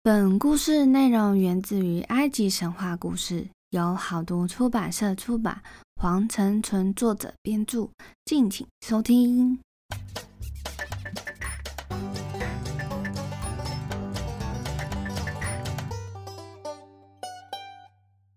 本故事内容源自于埃及神话故事，由好读出版社出版，黄成纯作者编著，敬请收听。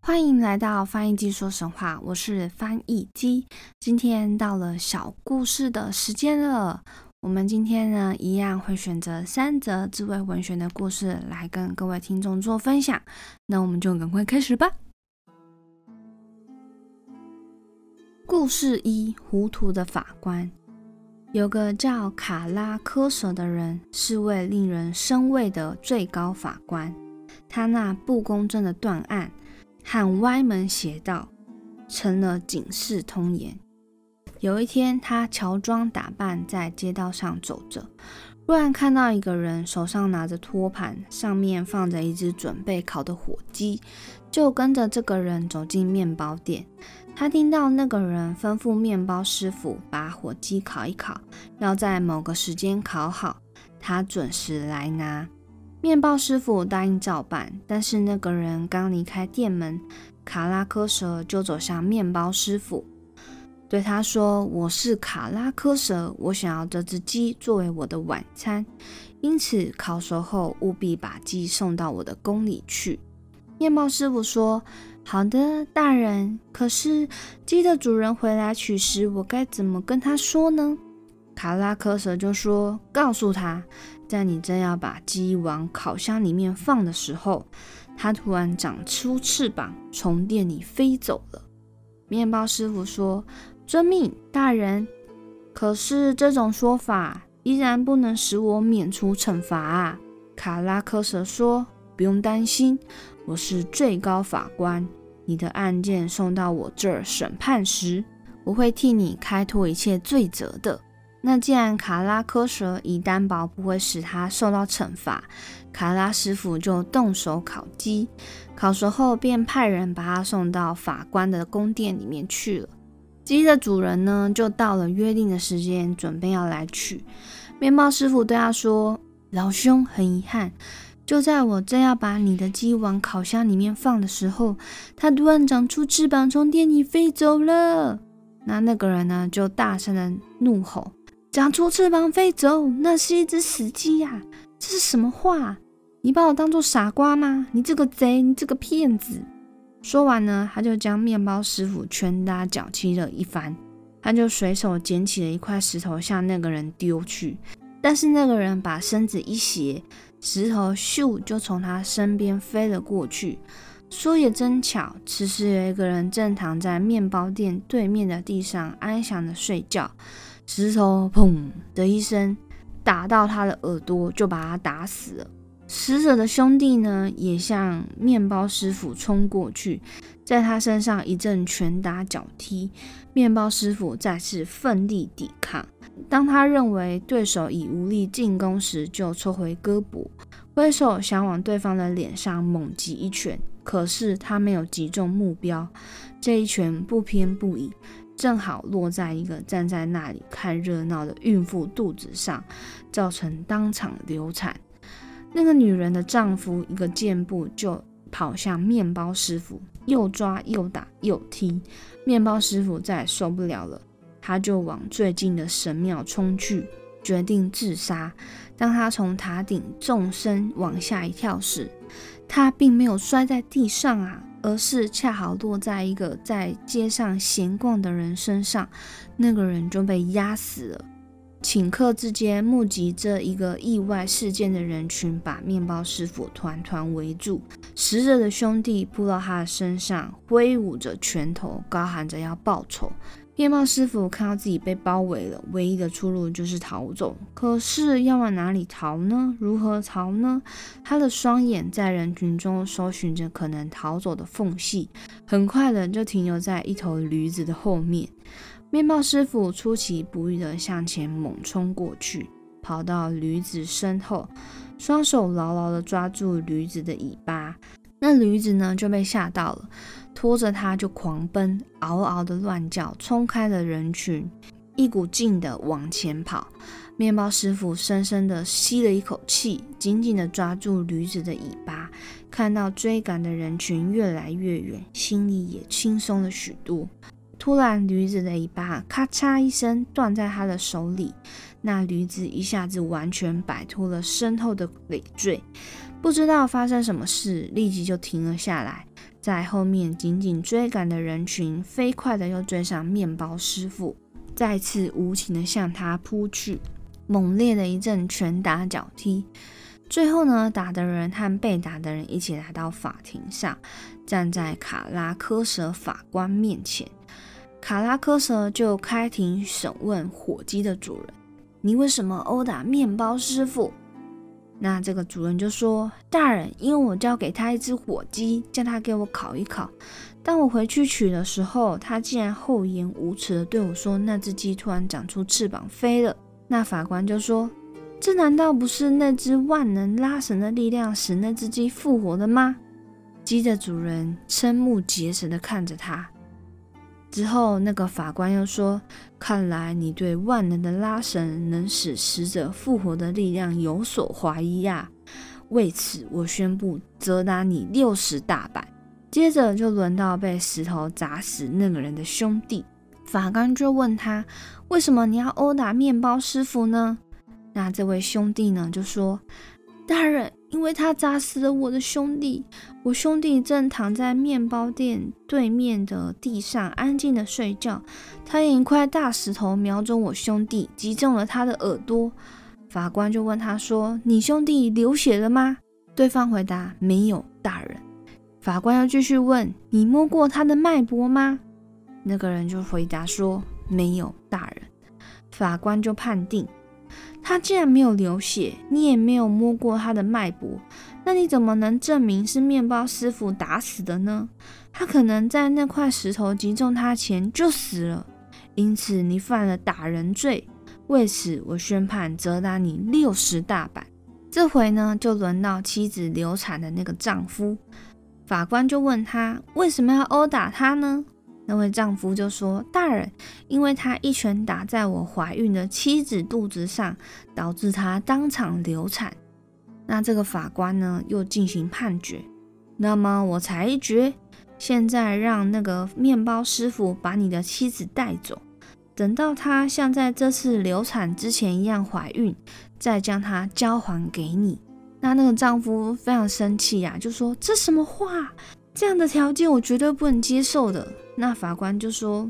欢迎来到翻译机说神话，我是翻译机，今天到了小故事的时间了。我们今天呢，一样会选择三则智慧文学的故事来跟各位听众做分享。那我们就赶快开始吧。故事一：糊涂的法官。有个叫卡拉科舍的人，是位令人生畏的最高法官。他那不公正的断案和歪门邪道，成了警世通言。有一天，他乔装打扮在街道上走着，忽然看到一个人手上拿着托盘，上面放着一只准备烤的火鸡，就跟着这个人走进面包店。他听到那个人吩咐面包师傅把火鸡烤一烤，要在某个时间烤好，他准时来拿。面包师傅答应照办，但是那个人刚离开店门，卡拉科蛇就走向面包师傅。对他说：“我是卡拉科蛇，我想要这只鸡作为我的晚餐，因此烤熟后务必把鸡送到我的宫里去。”面包师傅说：“好的，大人。可是鸡的主人回来取食，我该怎么跟他说呢？”卡拉科蛇就说：“告诉他，在你正要把鸡往烤箱里面放的时候，它突然长出翅膀，从店里飞走了。”面包师傅说。遵命，大人。可是这种说法依然不能使我免除惩罚啊！卡拉科蛇说：“不用担心，我是最高法官。你的案件送到我这儿审判时，我会替你开脱一切罪责的。”那既然卡拉科蛇已担保不会使他受到惩罚，卡拉师傅就动手烤鸡。烤熟后，便派人把他送到法官的宫殿里面去了。鸡的主人呢，就到了约定的时间，准备要来取。面包师傅对他说：“老兄，很遗憾，就在我正要把你的鸡往烤箱里面放的时候，它突然长出翅膀，从店里飞走了。”那那个人呢，就大声的怒吼：“长出翅膀飞走，那是一只死鸡呀！这是什么话？你把我当做傻瓜吗？你这个贼，你这个骗子！”说完呢，他就将面包师傅拳打脚踢了一番，他就随手捡起了一块石头向那个人丢去，但是那个人把身子一斜，石头咻就从他身边飞了过去。说也真巧，此时有一个人正躺在面包店对面的地上安详的睡觉，石头砰的一声打到他的耳朵，就把他打死了。死者的兄弟呢，也向面包师傅冲过去，在他身上一阵拳打脚踢。面包师傅再次奋力抵抗，当他认为对手已无力进攻时，就抽回胳膊，挥手想往对方的脸上猛击一拳。可是他没有击中目标，这一拳不偏不倚，正好落在一个站在那里看热闹的孕妇肚子上，造成当场流产。那个女人的丈夫一个箭步就跑向面包师傅，又抓又打又踢。面包师傅再也受不了了，他就往最近的神庙冲去，决定自杀。当他从塔顶纵身往下一跳时，他并没有摔在地上啊，而是恰好落在一个在街上闲逛的人身上，那个人就被压死了。顷刻之间，目击这一个意外事件的人群把面包师傅团团围住。死者的兄弟扑到他的身上，挥舞着拳头，高喊着要报仇。面包师傅看到自己被包围了，唯一的出路就是逃走。可是要往哪里逃呢？如何逃呢？他的双眼在人群中搜寻着可能逃走的缝隙，很快的就停留在一头驴子的后面。面包师傅出其不意地向前猛冲过去，跑到驴子身后，双手牢牢地抓住驴子的尾巴。那驴子呢就被吓到了，拖着它就狂奔，嗷嗷的乱叫，冲开了人群，一股劲地往前跑。面包师傅深深地吸了一口气，紧紧地抓住驴子的尾巴。看到追赶的人群越来越远，心里也轻松了许多。突然，驴子的尾巴咔嚓一声断在他的手里，那驴子一下子完全摆脱了身后的累赘，不知道发生什么事，立即就停了下来。在后面紧紧追赶的人群，飞快的又追上面包师傅，再次无情的向他扑去。猛烈的一阵拳打脚踢，最后呢，打的人和被打的人一起来到法庭上，站在卡拉科舍法官面前。卡拉科舍就开庭审问火鸡的主人：“你为什么殴打面包师傅？”那这个主人就说：“大人，因为我交给他一只火鸡，叫他给我烤一烤。当我回去取的时候，他竟然厚颜无耻的对我说，那只鸡突然长出翅膀飞了。”那法官就说：“这难道不是那只万能拉绳的力量使那只鸡复活的吗？”鸡的主人瞠目结舌地看着他。之后，那个法官又说：“看来你对万能的拉绳能使死者复活的力量有所怀疑呀。为此，我宣布责打你六十大板。”接着就轮到被石头砸死那个人的兄弟。法官就问他：“为什么你要殴打面包师傅呢？”那这位兄弟呢就说：“大人，因为他砸死了我的兄弟。我兄弟正躺在面包店对面的地上安静的睡觉，他用一块大石头瞄准我兄弟，击中了他的耳朵。”法官就问他说：“你兄弟流血了吗？”对方回答：“没有，大人。”法官又继续问：“你摸过他的脉搏吗？”那个人就回答说：“没有，大人。”法官就判定他既然没有流血，你也没有摸过他的脉搏，那你怎么能证明是面包师傅打死的呢？他可能在那块石头击中他前就死了，因此你犯了打人罪。为此，我宣判责打你六十大板。这回呢，就轮到妻子流产的那个丈夫。法官就问他为什么要殴打他呢？那位丈夫就说：“大人，因为他一拳打在我怀孕的妻子肚子上，导致她当场流产。”那这个法官呢，又进行判决。那么我裁决，现在让那个面包师傅把你的妻子带走，等到她像在这次流产之前一样怀孕，再将她交还给你。那那个丈夫非常生气呀，就说：“这什么话？这样的条件我绝对不能接受的。”那法官就说：“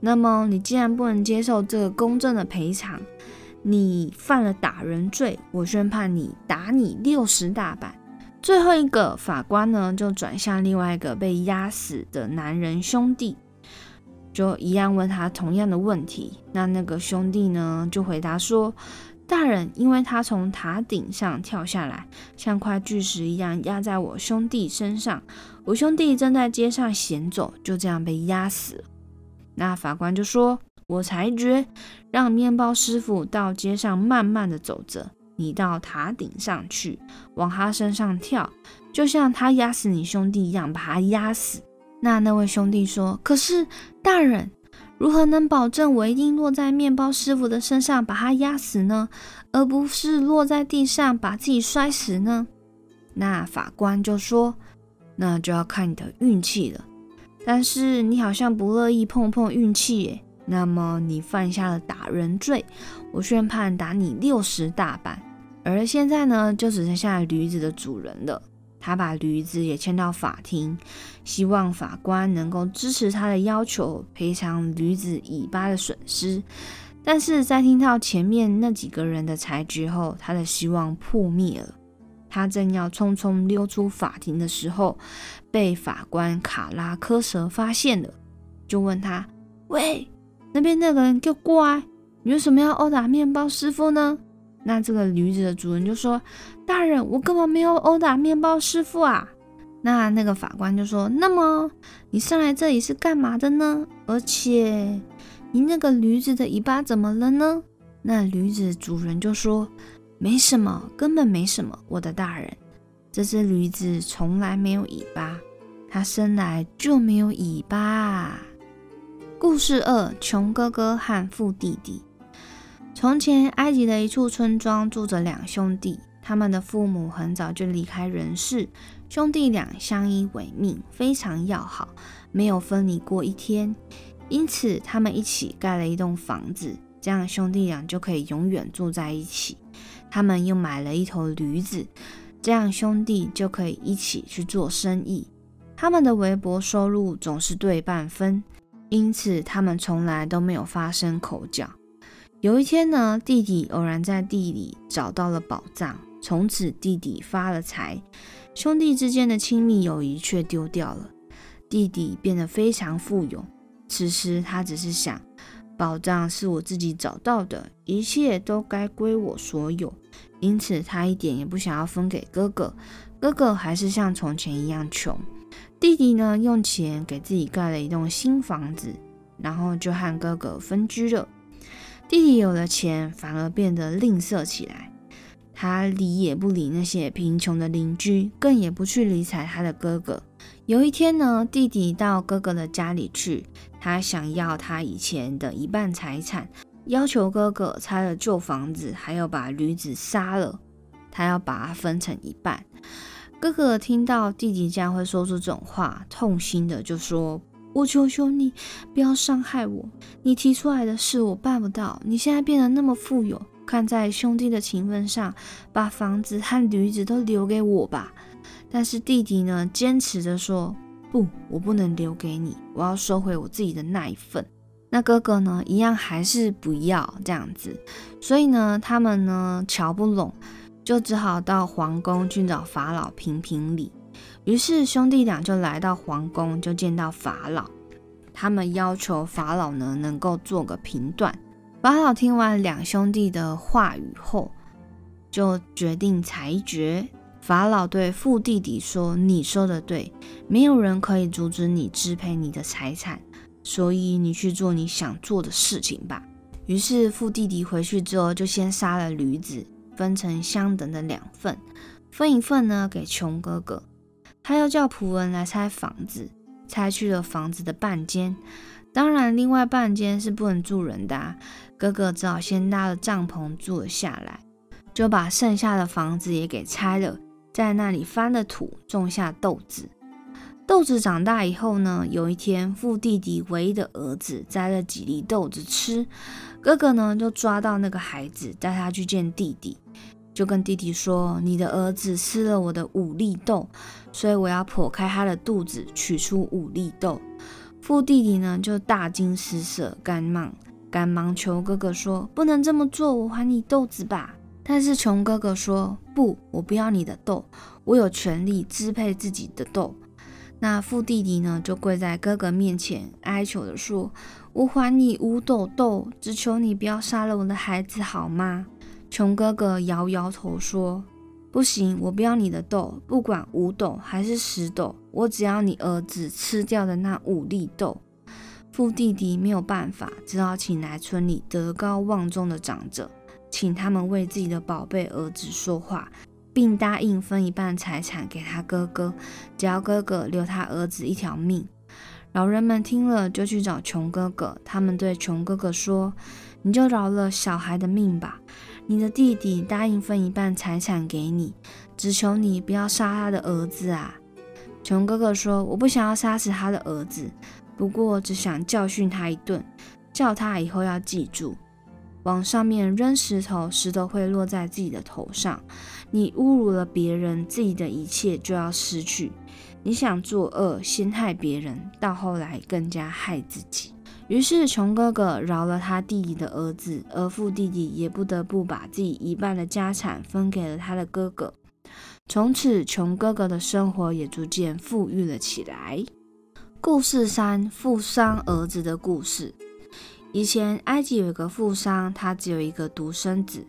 那么你既然不能接受这个公正的赔偿，你犯了打人罪，我宣判你打你六十大板。”最后一个法官呢，就转向另外一个被压死的男人兄弟，就一样问他同样的问题。那那个兄弟呢，就回答说：“大人，因为他从塔顶上跳下来，像块巨石一样压在我兄弟身上。”我兄弟正在街上闲走，就这样被压死了。那法官就说：“我裁决，让面包师傅到街上慢慢的走着，你到塔顶上去，往他身上跳，就像他压死你兄弟一样，把他压死。”那那位兄弟说：“可是大人，如何能保证我一定落在面包师傅的身上把他压死呢，而不是落在地上把自己摔死呢？”那法官就说。那就要看你的运气了，但是你好像不乐意碰碰运气耶。那么你犯下了打人罪，我宣判打你六十大板。而现在呢，就只剩下驴子的主人了。他把驴子也牵到法庭，希望法官能够支持他的要求，赔偿驴子尾巴的损失。但是在听到前面那几个人的裁决后，他的希望破灭了。他正要匆匆溜出法庭的时候，被法官卡拉科蛇发现了，就问他：“喂，那边那个人给我过来！你为什么要殴打面包师傅呢？”那这个驴子的主人就说：“大人，我根本没有殴打面包师傅啊！”那那个法官就说：“那么你上来这里是干嘛的呢？而且你那个驴子的尾巴怎么了呢？”那驴子主人就说。没什么，根本没什么，我的大人。这只驴子从来没有尾巴，它生来就没有尾巴。故事二：穷哥哥和富弟弟。从前，埃及的一处村庄住着两兄弟，他们的父母很早就离开人世，兄弟俩相依为命，非常要好，没有分离过一天。因此，他们一起盖了一栋房子，这样兄弟俩就可以永远住在一起。他们又买了一头驴子，这样兄弟就可以一起去做生意。他们的微薄收入总是对半分，因此他们从来都没有发生口角。有一天呢，弟弟偶然在地里找到了宝藏，从此弟弟发了财，兄弟之间的亲密友谊却丢掉了。弟弟变得非常富有，此时他只是想，宝藏是我自己找到的，一切都该归我所有，因此他一点也不想要分给哥哥。哥哥还是像从前一样穷。弟弟呢，用钱给自己盖了一栋新房子，然后就和哥哥分居了。弟弟有了钱，反而变得吝啬起来。他理也不理那些贫穷的邻居，更也不去理睬他的哥哥。有一天呢，弟弟到哥哥的家里去，他想要他以前的一半财产，要求哥哥拆了旧房子，还要把驴子杀了，他要把它分成一半。哥哥听到弟弟这样会说出这种话，痛心的就说。我求求你，不要伤害我。你提出来的事我办不到。你现在变得那么富有，看在兄弟的情分上，把房子和驴子都留给我吧。但是弟弟呢，坚持着说：“不，我不能留给你，我要收回我自己的那一份。”那哥哥呢，一样还是不要这样子。所以呢，他们呢瞧不拢，就只好到皇宫去找法老评评理。于是兄弟俩就来到皇宫，就见到法老。他们要求法老呢能够做个评断。法老听完两兄弟的话语后，就决定裁决。法老对富弟弟说：“你说的对，没有人可以阻止你支配你的财产，所以你去做你想做的事情吧。”于是富弟弟回去之后，就先杀了驴子，分成相等的两份，分一份呢给穷哥哥。他又叫仆人来拆房子，拆去了房子的半间，当然另外半间是不能住人的。哥哥只好先搭了帐篷住了下来，就把剩下的房子也给拆了，在那里翻了土，种下豆子。豆子长大以后呢，有一天父弟弟唯一的儿子摘了几粒豆子吃，哥哥呢就抓到那个孩子，带他去见弟弟。就跟弟弟说：“你的儿子吃了我的五粒豆，所以我要剖开他的肚子，取出五粒豆。”富弟弟呢就大惊失色，赶忙赶忙求哥哥说：“不能这么做，我还你豆子吧。”但是穷哥哥说：“不，我不要你的豆，我有权利支配自己的豆。”那富弟弟呢就跪在哥哥面前哀求的说：“我还你五斗豆，只求你不要杀了我的孩子，好吗？”穷哥哥摇摇头说：“不行，我不要你的豆，不管五斗还是十斗，我只要你儿子吃掉的那五粒豆。”富弟弟没有办法，只好请来村里德高望重的长者，请他们为自己的宝贝儿子说话，并答应分一半财产给他哥哥，只要哥哥留他儿子一条命。老人们听了，就去找穷哥哥，他们对穷哥哥说：“你就饶了小孩的命吧。”你的弟弟答应分一半财产给你，只求你不要杀他的儿子啊！穷哥哥说：“我不想要杀死他的儿子，不过只想教训他一顿，叫他以后要记住，往上面扔石头，石头会落在自己的头上。你侮辱了别人，自己的一切就要失去。你想作恶，先害别人，到后来更加害自己。”于是，穷哥哥饶了他弟弟的儿子，而富弟弟也不得不把自己一半的家产分给了他的哥哥。从此，穷哥哥的生活也逐渐富裕了起来。故事三：富商儿子的故事。以前，埃及有一个富商，他只有一个独生子，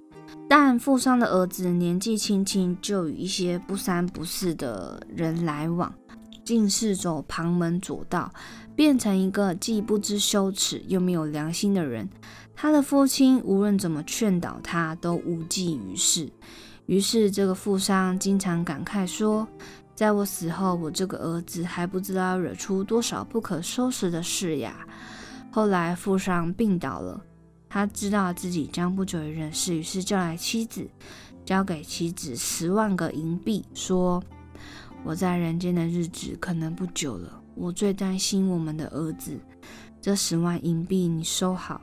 但富商的儿子年纪轻轻就与一些不三不四的人来往。竟是走旁门左道，变成一个既不知羞耻又没有良心的人。他的父亲无论怎么劝导他，都无济于事。于是，这个富商经常感慨说：“在我死后，我这个儿子还不知道要惹出多少不可收拾的事呀。”后来，富商病倒了，他知道自己将不久于人世，于是叫来妻子，交给妻子十万个银币，说：“我在人间的日子可能不久了，我最担心我们的儿子。这十万银币你收好，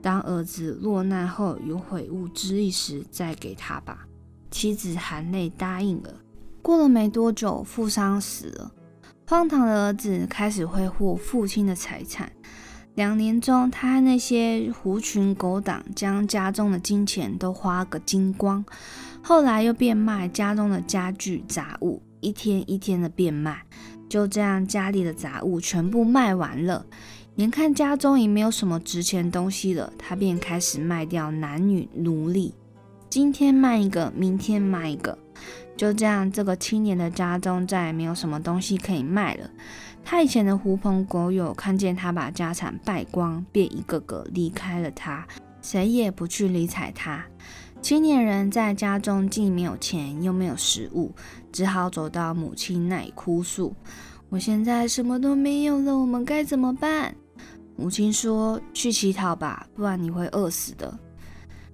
当儿子落难后有悔悟之意时再给他吧。”妻子含泪答应了。过了没多久，富商死了，荒唐的儿子开始挥霍父亲的财产。两年中，他和那些狐群狗党将家中的金钱都花个精光。后来又变卖家中的家具杂物，一天一天的变卖。就这样，家里的杂物全部卖完了，眼看家中已没有什么值钱东西了，他便开始卖掉男女奴隶。今天卖一个，明天卖一个，就这样，这个青年的家中再也没有什么东西可以卖了。他以前的狐朋狗友看见他把家产败光，便一个个离开了他，谁也不去理睬他。青年人在家中既没有钱又没有食物，只好走到母亲那里哭诉：“我现在什么都没有了，我们该怎么办？”母亲说：“去乞讨吧，不然你会饿死的。”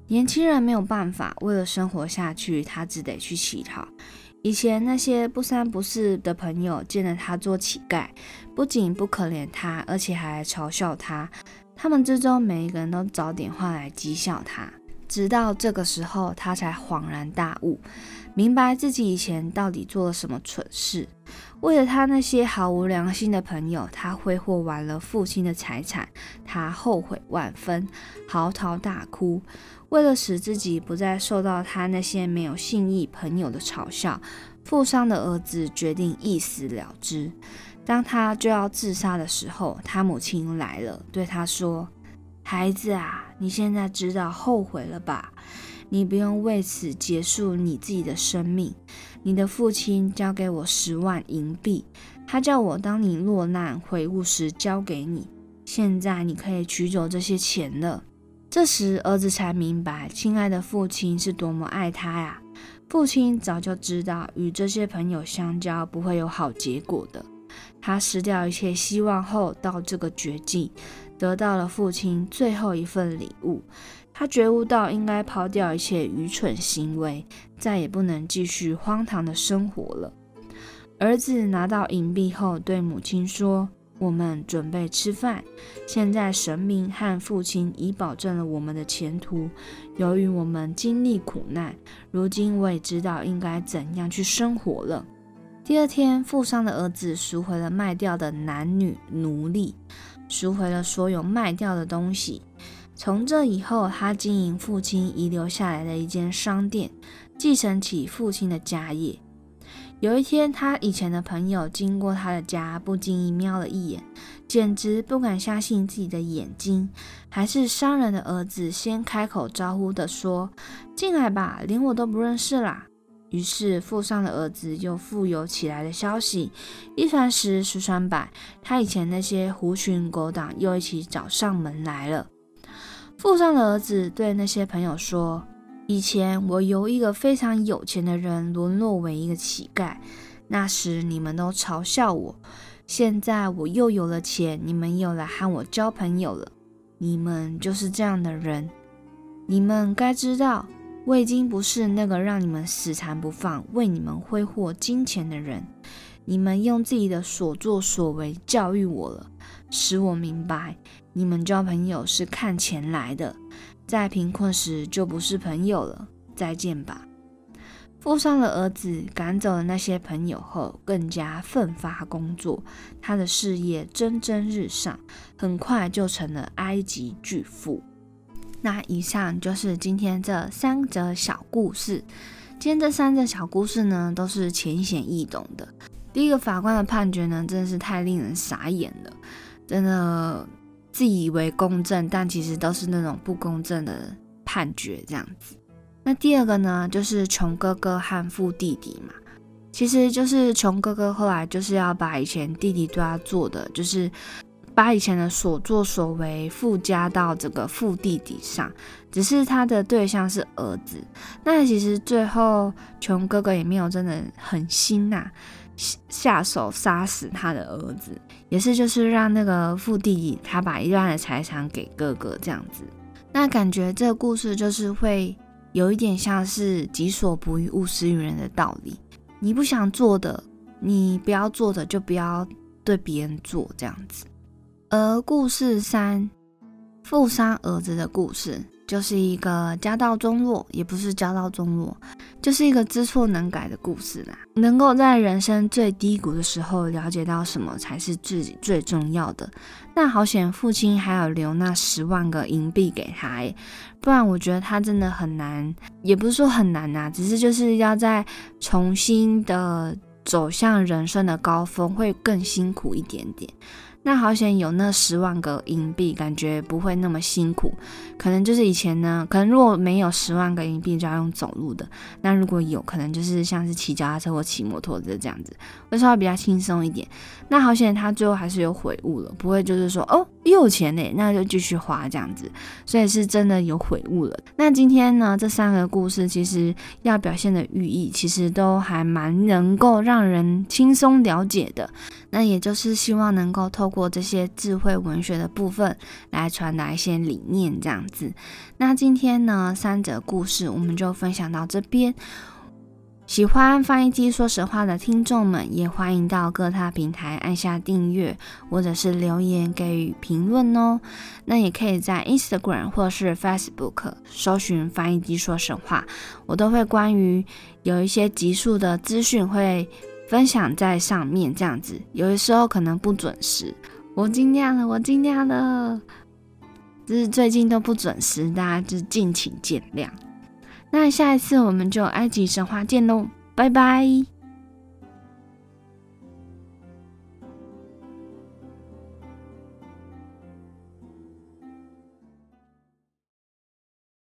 年轻人没有办法，为了生活下去，他只得去乞讨。以前那些不三不四的朋友见了他做乞丐，不仅不可怜他，而且还嘲笑他。他们之中每一个人都找点话来讥笑他。直到这个时候，他才恍然大悟，明白自己以前到底做了什么蠢事。为了他那些毫无良心的朋友，他挥霍完了父亲的财产，他后悔万分，嚎啕大哭。为了使自己不再受到他那些没有信义朋友的嘲笑，富商的儿子决定一死了之。当他就要自杀的时候，他母亲来了，对他说：“孩子啊，你现在知道后悔了吧？你不用为此结束你自己的生命。你的父亲交给我十万银币，他叫我当你落难悔悟时交给你。现在你可以取走这些钱了。”这时，儿子才明白，亲爱的父亲是多么爱他呀！父亲早就知道，与这些朋友相交不会有好结果的。他失掉一切希望后，到这个绝境，得到了父亲最后一份礼物。他觉悟到应该抛掉一切愚蠢行为，再也不能继续荒唐的生活了。儿子拿到银币后，对母亲说。我们准备吃饭。现在神明和父亲已保证了我们的前途。由于我们经历苦难，如今我也知道应该怎样去生活了。第二天，富商的儿子赎回了卖掉的男女奴隶，赎回了所有卖掉的东西。从这以后，他经营父亲遗留下来的一间商店，继承起父亲的家业。有一天，他以前的朋友经过他的家，不经意瞄了一眼，简直不敢相信自己的眼睛。还是商人的儿子先开口招呼的说：“进来吧，连我都不认识啦。”于是富商的儿子就富有起来的消息一传十，十传百，他以前那些狐群狗党又一起找上门来了。富商的儿子对那些朋友说。以前我由一个非常有钱的人沦落为一个乞丐，那时你们都嘲笑我。现在我又有了钱，你们又来和我交朋友了。你们就是这样的人。你们该知道，我已经不是那个让你们死缠不放、为你们挥霍金钱的人。你们用自己的所作所为教育我了，使我明白，你们交朋友是看钱来的。在贫困时就不是朋友了，再见吧。富商的儿子赶走了那些朋友后，更加奋发工作，他的事业蒸蒸日上，很快就成了埃及巨富。那以上就是今天这三则小故事。今天这三则小故事呢，都是浅显易懂的。第一个法官的判决呢，真的是太令人傻眼了，真的。自以为公正，但其实都是那种不公正的判决这样子。那第二个呢，就是穷哥哥和富弟弟嘛，其实就是穷哥哥后来就是要把以前弟弟对他做的，就是把以前的所作所为附加到这个父弟弟上，只是他的对象是儿子。那其实最后穷哥哥也没有真的很心呐。下手杀死他的儿子，也是就是让那个父弟弟他把一半的财产给哥哥这样子。那感觉这个故事就是会有一点像是“己所不欲，勿施于人”的道理。你不想做的，你不要做的，就不要对别人做这样子。而故事三，富商儿子的故事。就是一个家道中落，也不是家道中落，就是一个知错能改的故事啦。能够在人生最低谷的时候了解到什么才是自己最重要的。那好险，父亲还有留那十万个银币给他，不然我觉得他真的很难，也不是说很难呐，只是就是要在重新的走向人生的高峰，会更辛苦一点点。那好险有那十万个银币，感觉不会那么辛苦。可能就是以前呢，可能如果没有十万个银币就要用走路的。那如果有可能就是像是骑脚踏车或骑摩托车这样子，会稍微比较轻松一点。那好险他最后还是有悔悟了，不会就是说哦又有钱呢，那就继续花这样子。所以是真的有悔悟了。那今天呢，这三个故事其实要表现的寓意，其实都还蛮能够让人轻松了解的。那也就是希望能够透过这些智慧文学的部分来传达一些理念，这样子。那今天呢，三则故事我们就分享到这边。喜欢翻译机说实话的听众们，也欢迎到各大平台按下订阅，或者是留言给予评论哦。那也可以在 Instagram 或是 Facebook 搜寻翻译机说实话，我都会关于有一些集数的资讯会。分享在上面这样子，有的时候可能不准时，我尽量了，我尽量了，就是最近都不准时，大家就敬请见谅。那下一次我们就埃及神话见喽，拜拜。